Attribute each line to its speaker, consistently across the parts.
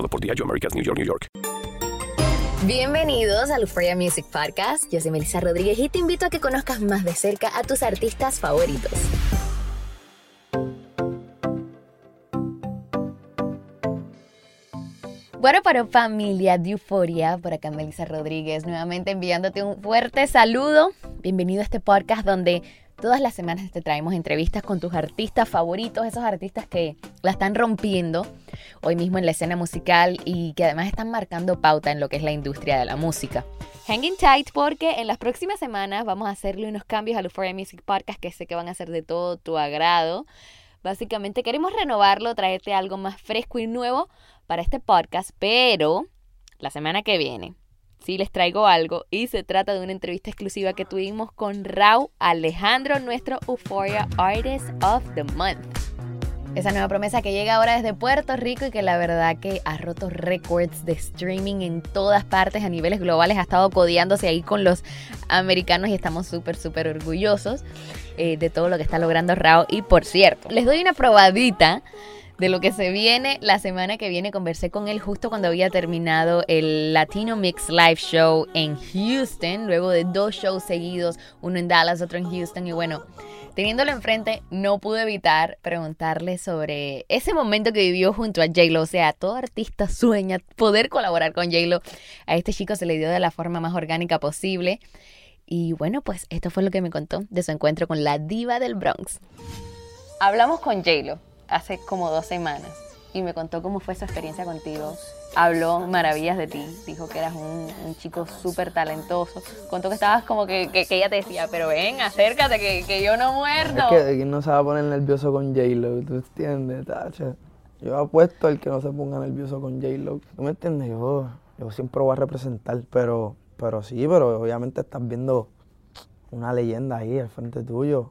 Speaker 1: Importado por Diageo Americas, New York, New York.
Speaker 2: Bienvenidos al Euphoria Music Podcast. Yo soy Melissa Rodríguez y te invito a que conozcas más de cerca a tus artistas favoritos. Bueno, para familia de Euforia, por acá Melissa Rodríguez, nuevamente enviándote un fuerte saludo. Bienvenido a este podcast donde todas las semanas te traemos entrevistas con tus artistas favoritos, esos artistas que la están rompiendo hoy mismo en la escena musical y que además están marcando pauta en lo que es la industria de la música. Hanging tight porque en las próximas semanas vamos a hacerle unos cambios al Euphoria Music Podcast que sé que van a ser de todo tu agrado. Básicamente queremos renovarlo, traerte algo más fresco y nuevo para este podcast, pero la semana que viene sí les traigo algo y se trata de una entrevista exclusiva que tuvimos con Raúl Alejandro, nuestro Euphoria Artist of the Month. Esa nueva promesa que llega ahora desde Puerto Rico y que la verdad que ha roto récords de streaming en todas partes a niveles globales, ha estado codeándose ahí con los americanos y estamos súper, súper orgullosos eh, de todo lo que está logrando Raúl. Y por cierto, les doy una probadita de lo que se viene la semana que viene. Conversé con él justo cuando había terminado el Latino Mix Live Show en Houston, luego de dos shows seguidos, uno en Dallas, otro en Houston. Y bueno, teniéndolo enfrente, no pude evitar preguntarle sobre ese momento que vivió junto a J-Lo. O sea, todo artista sueña poder colaborar con J-Lo. A este chico se le dio de la forma más orgánica posible. Y bueno, pues esto fue lo que me contó de su encuentro con la diva del Bronx. Hablamos con J-Lo hace como dos semanas y me contó cómo fue su experiencia contigo. Habló maravillas de ti, dijo que eras un, chico súper talentoso. Contó que estabas como que, que, ella te decía, pero ven, acércate, que, que yo no muerdo.
Speaker 3: Es que ¿quién no se va a poner nervioso con J-Lo? ¿Tú entiendes, Tacha? Yo apuesto al que no se ponga nervioso con J-Lo. ¿Tú me entiendes? Yo, yo siempre voy a representar, pero, pero sí, pero obviamente estás viendo una leyenda ahí al frente tuyo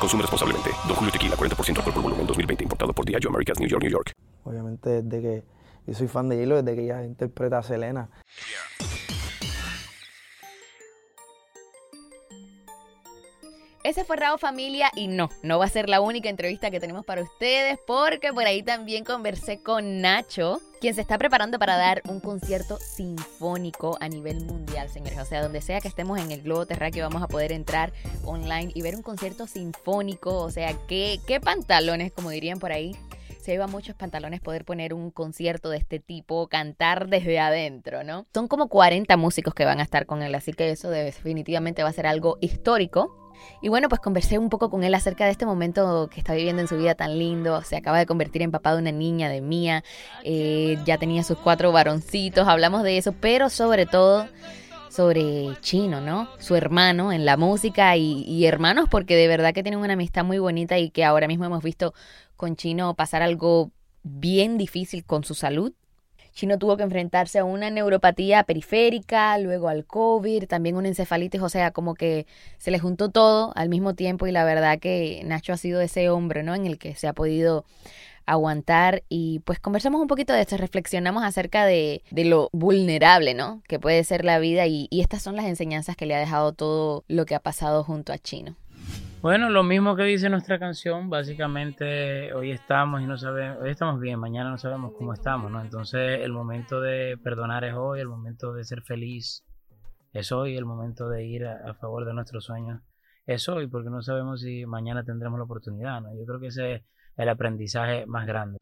Speaker 1: Consume responsablemente. Don Julio Tequila, 40% alcohol por volumen, 2020. Importado por Diageo Americas, New York, New York.
Speaker 3: Obviamente desde que yo soy fan de Hilo, desde que ella interpreta a Selena.
Speaker 2: Ese fue Raúl Familia y no, no va a ser la única entrevista que tenemos para ustedes porque por ahí también conversé con Nacho, quien se está preparando para dar un concierto sinfónico a nivel mundial, señores. O sea, donde sea que estemos en el globo terráqueo vamos a poder entrar online y ver un concierto sinfónico. O sea, qué, qué pantalones, como dirían por ahí, lleva muchos pantalones poder poner un concierto de este tipo, cantar desde adentro, ¿no? Son como 40 músicos que van a estar con él, así que eso definitivamente va a ser algo histórico. Y bueno, pues conversé un poco con él acerca de este momento que está viviendo en su vida tan lindo. Se acaba de convertir en papá de una niña, de mía. Eh, ya tenía sus cuatro varoncitos, hablamos de eso, pero sobre todo sobre Chino, ¿no? Su hermano en la música y, y hermanos porque de verdad que tienen una amistad muy bonita y que ahora mismo hemos visto con Chino pasar algo bien difícil con su salud. Chino tuvo que enfrentarse a una neuropatía periférica, luego al COVID, también una encefalitis, o sea, como que se le juntó todo al mismo tiempo y la verdad que Nacho ha sido ese hombre, ¿no? En el que se ha podido aguantar y pues conversamos un poquito de esto, reflexionamos acerca de, de lo vulnerable, ¿no? Que puede ser la vida y, estas son las enseñanzas que le ha dejado todo lo que ha pasado junto a Chino.
Speaker 4: Bueno, lo mismo que dice nuestra canción, básicamente hoy estamos y no sabemos, hoy estamos bien, mañana no sabemos cómo estamos, ¿no? Entonces el momento de perdonar es hoy, el momento de ser feliz es hoy, el momento de ir a, a favor de nuestros sueños es hoy, porque no sabemos si mañana tendremos la oportunidad, ¿no? Yo creo que ese es el aprendizaje más grande.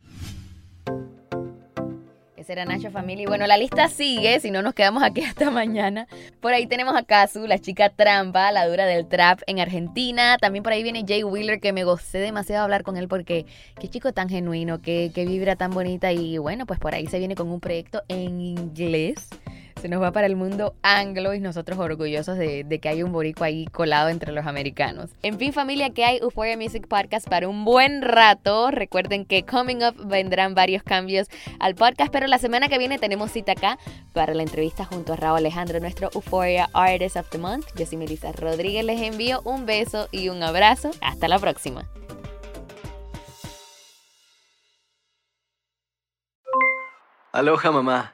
Speaker 2: Ese era Nacho Family. Bueno, la lista sigue, si no nos quedamos aquí hasta mañana. Por ahí tenemos a Kazu, la chica trampa, la dura del trap en Argentina. También por ahí viene Jay Wheeler, que me gocé demasiado hablar con él porque qué chico tan genuino, qué, qué vibra tan bonita. Y bueno, pues por ahí se viene con un proyecto en inglés se nos va para el mundo anglo y nosotros orgullosos de, que hay un borico ahí colado entre los americanos. En fin, familia, que hay Euphoria Music Podcast para un buen rato. Recuerden que coming up vendrán varios cambios al podcast, pero la semana que viene tenemos cita acá para la entrevista junto a Raúl Alejandro, nuestro Euphoria Artist of the Month. Yo soy Melissa Rodríguez, les envío un beso y un abrazo. Hasta la próxima.
Speaker 5: Aloha mamá,